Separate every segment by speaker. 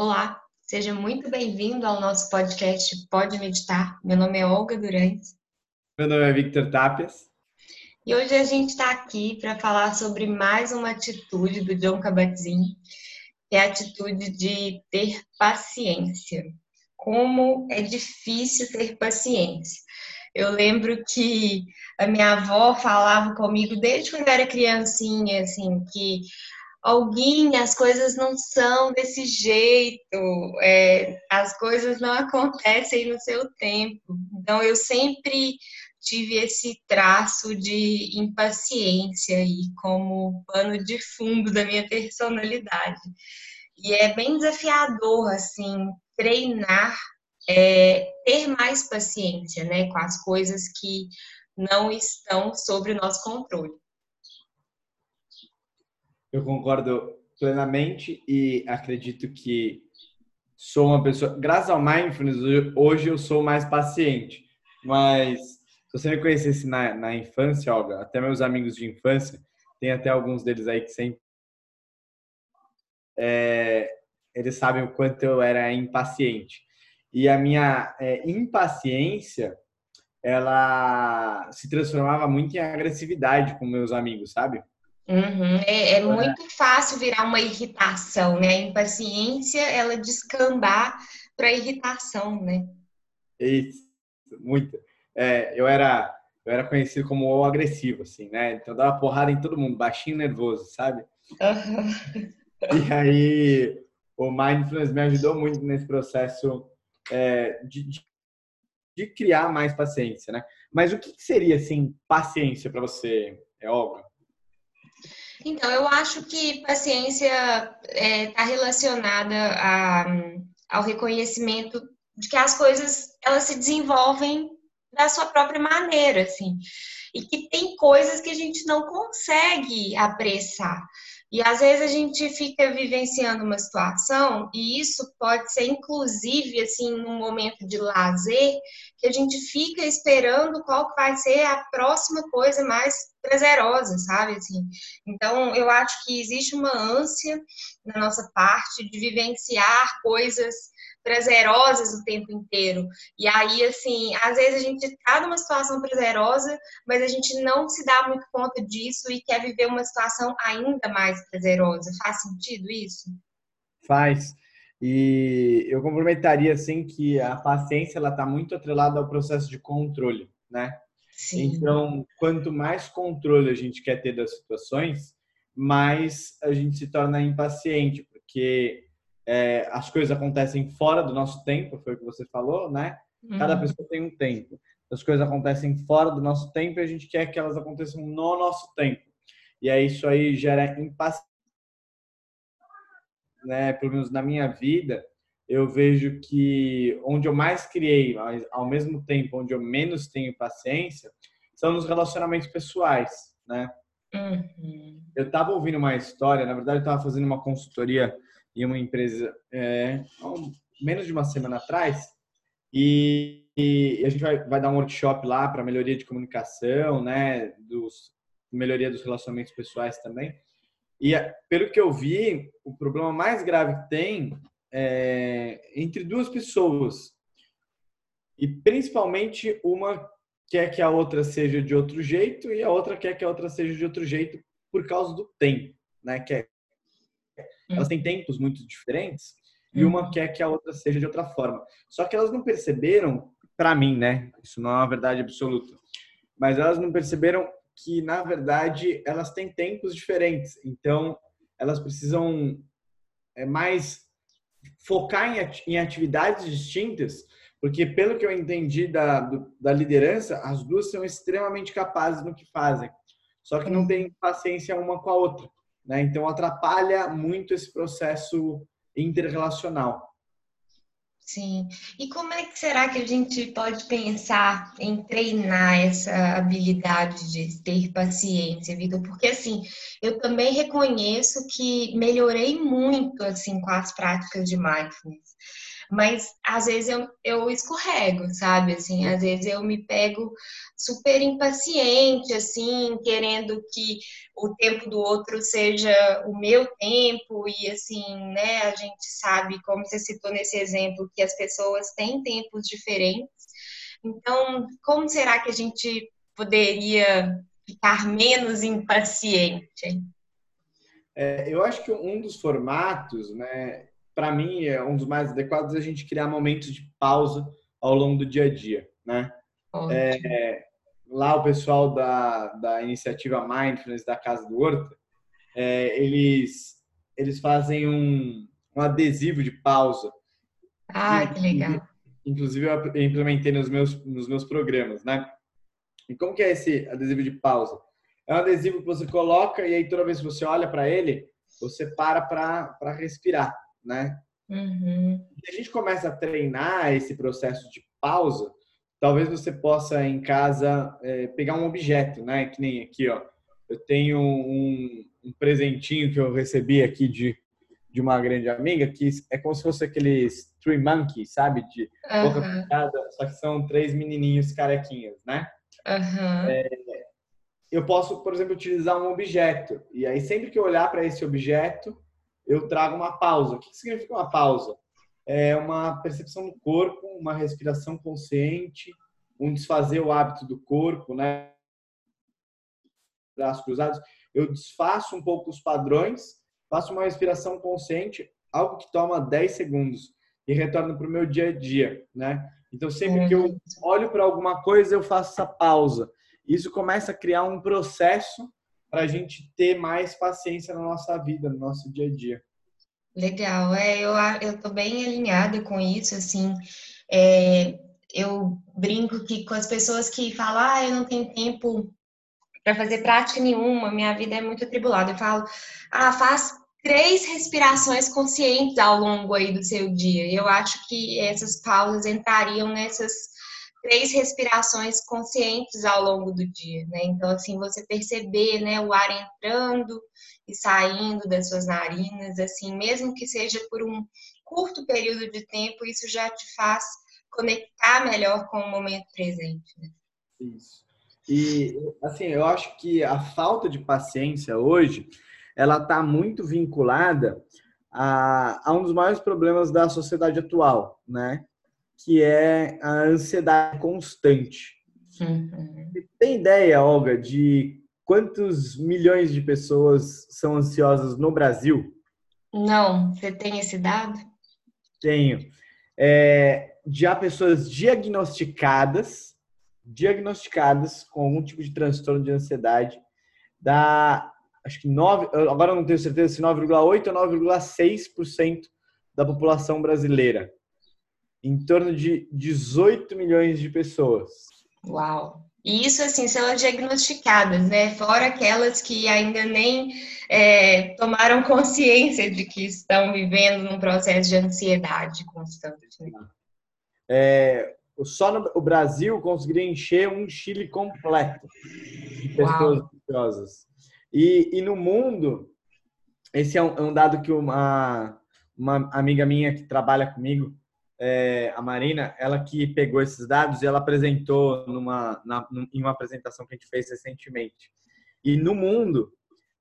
Speaker 1: Olá, seja muito bem-vindo ao nosso podcast Pode Meditar. Meu nome é Olga Durante.
Speaker 2: Meu nome é Victor Tapias.
Speaker 1: E hoje a gente está aqui para falar sobre mais uma atitude do John Kabat-Zinn, que é a atitude de ter paciência. Como é difícil ter paciência. Eu lembro que a minha avó falava comigo desde quando eu era criancinha, assim, que alguém, as coisas não são desse jeito, é, as coisas não acontecem no seu tempo. Então, eu sempre tive esse traço de impaciência aí como pano de fundo da minha personalidade. E é bem desafiador, assim, treinar é, ter mais paciência né, com as coisas que não estão sob o nosso controle.
Speaker 2: Eu concordo plenamente e acredito que sou uma pessoa. Graças ao mindfulness, hoje eu sou mais paciente. Mas se você me conhecesse na, na infância, Olga, até meus amigos de infância, tem até alguns deles aí que sempre. É, eles sabem o quanto eu era impaciente e a minha é, impaciência ela se transformava muito em agressividade com meus amigos, sabe?
Speaker 1: Uhum. É, é, muito fácil virar uma irritação, né? A impaciência, ela descambar para irritação, né?
Speaker 2: Isso, muito. É, eu era eu era conhecido como o agressivo, assim, né? Então eu dava porrada em todo mundo, baixinho, nervoso, sabe? Uhum. E aí o mindfulness me ajudou muito nesse processo é, de, de, criar mais paciência, né? Mas o que seria, assim, paciência para você, Olga?
Speaker 1: Então, eu acho que paciência está é, tá relacionada a, ao reconhecimento de que as coisas elas se desenvolvem da sua própria maneira, assim, e que tem coisas que a gente não consegue apressar. E às vezes a gente fica vivenciando uma situação, e isso pode ser inclusive assim num momento de lazer, que a gente fica esperando qual vai ser a próxima coisa mais prazerosa, sabe assim. Então, eu acho que existe uma ânsia na nossa parte de vivenciar coisas prazerosas o tempo inteiro. E aí, assim, às vezes a gente está numa situação prazerosa, mas a gente não se dá muito conta disso e quer viver uma situação ainda mais prazerosa. Faz sentido isso?
Speaker 2: Faz. E eu complementaria assim que a paciência ela está muito atrelada ao processo de controle, né? Sim. Então, quanto mais controle a gente quer ter das situações, mais a gente se torna impaciente, porque é, as coisas acontecem fora do nosso tempo, foi o que você falou, né? Cada uhum. pessoa tem um tempo. As coisas acontecem fora do nosso tempo e a gente quer que elas aconteçam no nosso tempo. E aí isso aí gera impaciência. Né? Pelo menos na minha vida, eu vejo que onde eu mais criei, mas ao mesmo tempo onde eu menos tenho paciência, são nos relacionamentos pessoais, né? Uhum. Eu estava ouvindo uma história, na verdade eu estava fazendo uma consultoria em uma empresa é, menos de uma semana atrás e, e a gente vai, vai, dar um workshop lá para melhoria de comunicação, né, dos melhoria dos relacionamentos pessoais também. E pelo que eu vi, o problema mais grave que tem é entre duas pessoas e principalmente uma quer que a outra seja de outro jeito e a outra quer que a outra seja de outro jeito por causa do tempo, né? Que é elas hum. têm tempos muito diferentes e uma uhum. quer que a outra seja de outra forma. Só que elas não perceberam, para mim, né? Isso não é uma verdade absoluta, mas elas não perceberam que na verdade elas têm tempos diferentes. Então elas precisam é, mais focar em atividades distintas, porque pelo que eu entendi da, da liderança, as duas são extremamente capazes no que fazem, só que não têm paciência uma com a outra. Né? Então, atrapalha muito esse processo interrelacional.
Speaker 1: Sim. E como é que será que a gente pode pensar em treinar essa habilidade de ter paciência, Vitor? Porque assim, eu também reconheço que melhorei muito assim com as práticas de mindfulness. Mas às vezes eu, eu escorrego, sabe? Assim, às vezes eu me pego super impaciente, assim, querendo que o tempo do outro seja o meu tempo e assim, né? A gente sabe, como você citou nesse exemplo, que as pessoas têm tempos diferentes. Então, como será que a gente poderia ficar menos impaciente?
Speaker 2: É, eu acho que um dos formatos, né, para mim, é um dos mais adequados é a gente criar momentos de pausa ao longo do dia a dia, né? É, lá o pessoal da, da iniciativa Mindfulness da Casa do Horto, é, eles, eles fazem um, um adesivo de pausa.
Speaker 1: Ah, que legal.
Speaker 2: Inclusive, eu implementei nos meus, nos meus programas, né? E como que é esse adesivo de pausa? É um adesivo que você coloca e aí toda vez que você olha para ele, você para para respirar, né?
Speaker 1: Uhum.
Speaker 2: Se a gente começa a treinar esse processo de pausa, talvez você possa em casa é, pegar um objeto, né? Que nem aqui, ó. Eu tenho um, um presentinho que eu recebi aqui de, de uma grande amiga, que é como se fosse aqueles Three Monkeys, sabe? De uhum. boca fechada, só que são três menininhos carequinhos, né?
Speaker 1: Uhum. É,
Speaker 2: eu posso, por exemplo, utilizar um objeto. E aí, sempre que eu olhar para esse objeto, eu trago uma pausa. O que significa uma pausa? É uma percepção do corpo, uma respiração consciente, um desfazer o hábito do corpo, né? Braços cruzados. Eu desfaço um pouco os padrões, faço uma respiração consciente, algo que toma 10 segundos e retorno para o meu dia a dia, né? Então, sempre que eu uhum. olho para alguma coisa, eu faço essa pausa isso começa a criar um processo para a gente ter mais paciência na nossa vida, no nosso dia a dia.
Speaker 1: Legal, é, eu eu tô bem alinhada com isso, assim, é, eu brinco que com as pessoas que falam, ah, eu não tenho tempo para fazer prática nenhuma, minha vida é muito atribulada, eu falo, ah, faz três respirações conscientes ao longo aí do seu dia. Eu acho que essas pausas entrariam nessas três respirações conscientes ao longo do dia, né? Então, assim, você perceber, né, o ar entrando e saindo das suas narinas, assim, mesmo que seja por um curto período de tempo, isso já te faz conectar melhor com o momento presente. Né?
Speaker 2: Isso. E, assim, eu acho que a falta de paciência hoje, ela está muito vinculada a, a um dos maiores problemas da sociedade atual, né? Que é a ansiedade constante.
Speaker 1: Uhum.
Speaker 2: Tem ideia, Olga, de quantos milhões de pessoas são ansiosas no Brasil?
Speaker 1: Não, você tem esse dado?
Speaker 2: Tenho. É, já pessoas diagnosticadas, diagnosticadas com algum tipo de transtorno de ansiedade, da acho que 9, agora eu não tenho certeza se 9,8 ou 9,6% da população brasileira em torno de 18 milhões de pessoas.
Speaker 1: Uau! E isso, assim, são diagnosticadas, né? Fora aquelas que ainda nem é, tomaram consciência de que estão vivendo num processo de ansiedade constante. Né?
Speaker 2: É, só no o Brasil conseguiria encher um Chile completo de pessoas Uau. ansiosas. E, e no mundo, esse é um, é um dado que uma, uma amiga minha que trabalha comigo, é, a Marina, ela que pegou esses dados e ela apresentou numa, na, em uma apresentação que a gente fez recentemente. E no mundo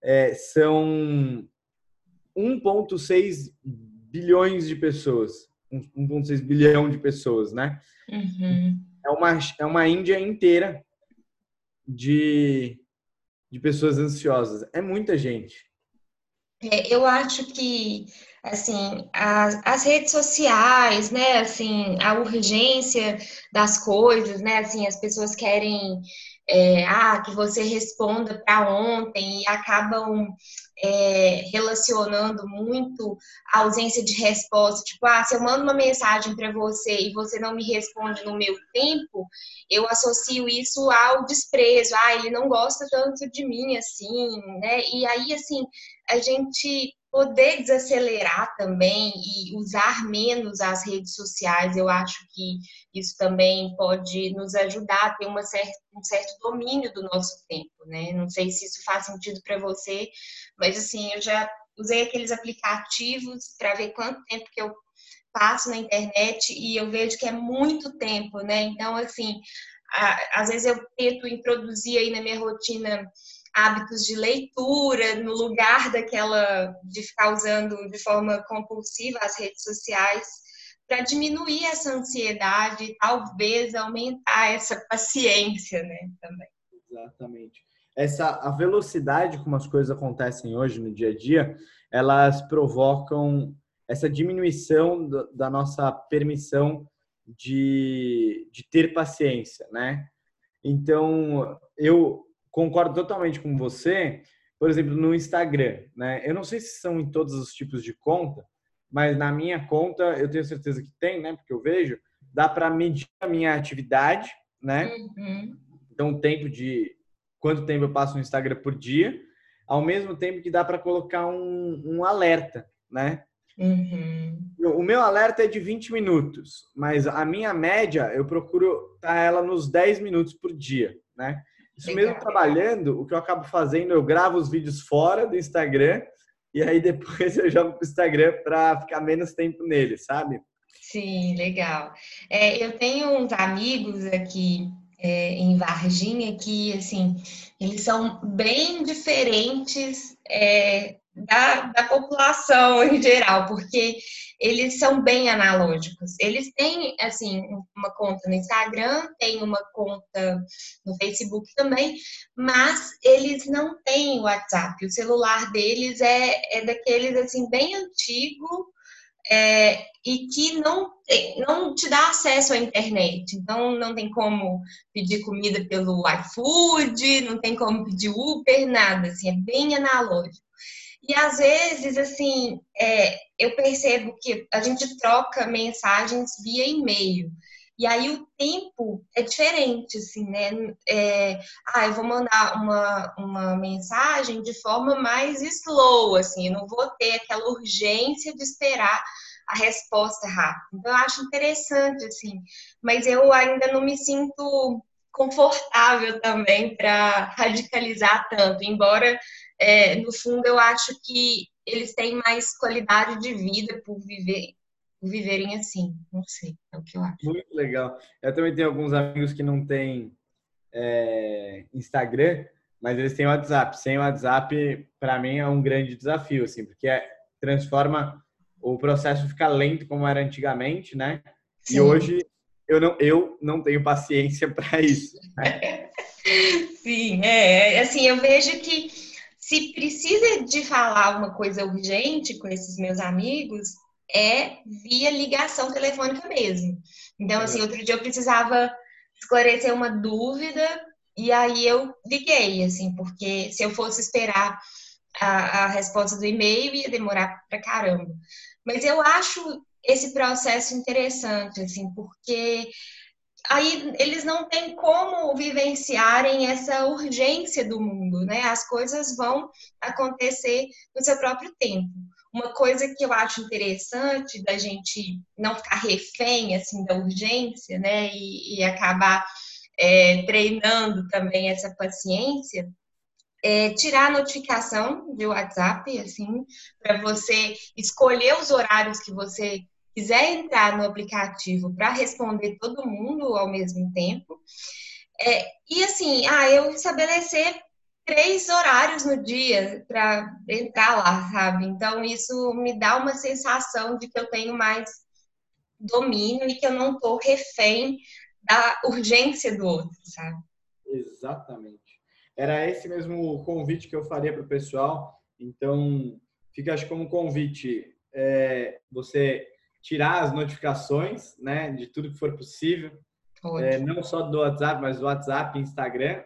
Speaker 2: é, são 1,6 bilhões de pessoas, 1,6 bilhão de pessoas, né?
Speaker 1: Uhum.
Speaker 2: É, uma, é uma Índia inteira de, de pessoas ansiosas. É muita gente.
Speaker 1: É, eu acho que assim, as, as, redes sociais, né, assim, a urgência das coisas, né, assim, as pessoas querem, é, ah, que você responda para ontem e acabam é, relacionando muito a ausência de resposta, tipo, ah, se eu mando uma mensagem para você e você não me responde no meu tempo, eu associo isso ao desprezo, ah, ele não gosta tanto de mim, assim, né, e aí, assim, a gente poder desacelerar também e usar menos as redes sociais, eu acho que isso também pode nos ajudar a ter uma certa, um certo domínio do nosso tempo, né? Não sei se isso faz sentido para você, mas assim, eu já usei aqueles aplicativos para ver quanto tempo que eu passo na internet e eu vejo que é muito tempo, né? Então, assim, às vezes eu tento introduzir aí na minha rotina hábitos de leitura no lugar daquela de ficar usando de forma compulsiva as redes sociais para diminuir essa ansiedade e talvez aumentar essa paciência, né, também.
Speaker 2: Exatamente. Essa a velocidade como as coisas acontecem hoje no dia a dia, elas provocam essa diminuição da nossa permissão de, de ter paciência, né? Então, eu concordo totalmente com você, por exemplo, no Instagram, né? Eu não sei se são em todos os tipos de conta, mas na minha conta eu tenho certeza que tem, né? Porque eu vejo, dá para medir a minha atividade, né? Uhum. Então, o tempo de quanto tempo eu passo no Instagram por dia, ao mesmo tempo que dá para colocar um, um alerta, né? Uhum. O meu alerta é de 20 minutos, mas a minha média eu procuro estar ela nos 10 minutos por dia, né? Isso mesmo trabalhando, o que eu acabo fazendo, eu gravo os vídeos fora do Instagram e aí depois eu jogo para o Instagram para ficar menos tempo nele, sabe?
Speaker 1: Sim, legal. É, eu tenho uns amigos aqui é, em Varginha que, assim, eles são bem diferentes é, da, da população em geral, porque eles são bem analógicos. Eles têm, assim, uma conta no Instagram, tem uma conta no Facebook também, mas eles não têm WhatsApp. O celular deles é, é daqueles, assim, bem antigo, é, e que não, não te dá acesso à internet. Então, não tem como pedir comida pelo iFood, não tem como pedir Uber, nada, assim, é bem analógico. E às vezes, assim, é, eu percebo que a gente troca mensagens via e-mail. E aí o tempo é diferente, assim, né? É, ah, eu vou mandar uma, uma mensagem de forma mais slow, assim, eu não vou ter aquela urgência de esperar a resposta rápida. Então, eu acho interessante, assim, mas eu ainda não me sinto confortável também para radicalizar tanto, embora é, no fundo, eu acho que eles têm mais qualidade de vida por viver por viverem assim. Não sei, é o que eu acho.
Speaker 2: Muito legal. Eu também tenho alguns amigos que não têm é, Instagram, mas eles têm WhatsApp. Sem WhatsApp, para mim, é um grande desafio, assim, porque é, transforma o processo fica lento como era antigamente, né? Sim. E hoje eu não, eu não tenho paciência para isso. Né?
Speaker 1: Sim, é, é assim, eu vejo que se precisa de falar uma coisa urgente com esses meus amigos, é via ligação telefônica mesmo. Então, assim, outro dia eu precisava esclarecer uma dúvida e aí eu liguei, assim, porque se eu fosse esperar a, a resposta do e-mail ia demorar pra caramba. Mas eu acho esse processo interessante, assim, porque aí eles não têm como vivenciarem essa urgência do mundo, né? As coisas vão acontecer no seu próprio tempo. Uma coisa que eu acho interessante da gente não ficar refém assim da urgência, né? E, e acabar é, treinando também essa paciência. É, tirar a notificação de WhatsApp, assim, para você escolher os horários que você quiser entrar no aplicativo para responder todo mundo ao mesmo tempo, é, e assim, ah, eu estabelecer três horários no dia para entrar lá, sabe? Então, isso me dá uma sensação de que eu tenho mais domínio e que eu não estou refém da urgência do outro, sabe?
Speaker 2: Exatamente. Era esse mesmo convite que eu faria para o pessoal. Então, fica acho como convite é, você tirar as notificações, né, de tudo que for possível, é, não só do WhatsApp, mas do WhatsApp, Instagram,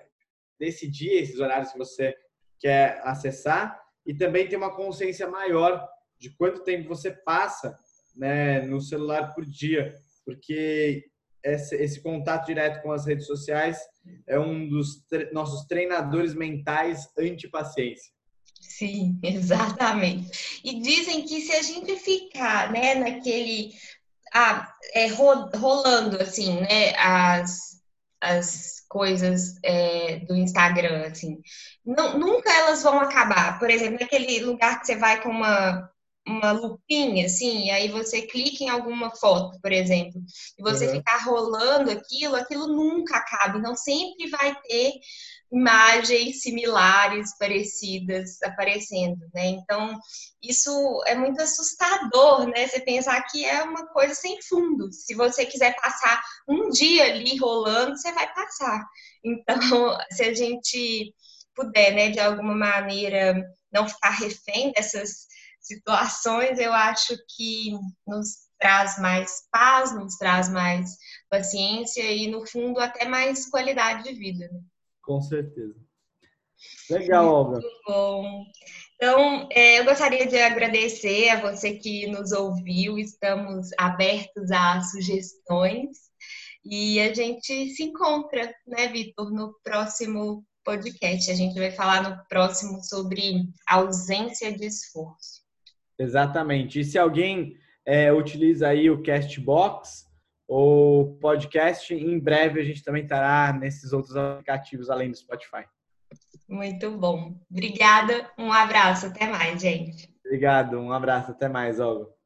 Speaker 2: decidir esses horários que você quer acessar. E também ter uma consciência maior de quanto tempo você passa, né, no celular por dia, porque esse, esse contato direto com as redes sociais é um dos tre nossos treinadores mentais anti-paciência.
Speaker 1: Sim, exatamente. E dizem que se a gente ficar, né, naquele ah, é, rolando assim, né, as, as coisas é, do Instagram, assim. Não, nunca elas vão acabar. Por exemplo, naquele lugar que você vai com uma, uma lupinha, assim, e aí você clica em alguma foto, por exemplo, e você uhum. ficar rolando aquilo, aquilo nunca acaba. Então, sempre vai ter imagens similares, parecidas aparecendo, né? Então, isso é muito assustador, né? Você pensar que é uma coisa sem fundo. Se você quiser passar um dia ali rolando, você vai passar. Então, se a gente puder, né, de alguma maneira, não ficar refém dessas situações, eu acho que nos traz mais paz, nos traz mais paciência e, no fundo, até mais qualidade de vida. Né?
Speaker 2: Com certeza. Legal, Olga. Muito
Speaker 1: bom. Então, é, eu gostaria de agradecer a você que nos ouviu. Estamos abertos a sugestões e a gente se encontra, né, Vitor, no próximo podcast. A gente vai falar no próximo sobre ausência de esforço.
Speaker 2: Exatamente. E se alguém é, utiliza aí o Castbox, o podcast. Em breve a gente também estará nesses outros aplicativos além do Spotify.
Speaker 1: Muito bom. Obrigada. Um abraço. Até mais, gente.
Speaker 2: Obrigado. Um abraço. Até mais, Olga.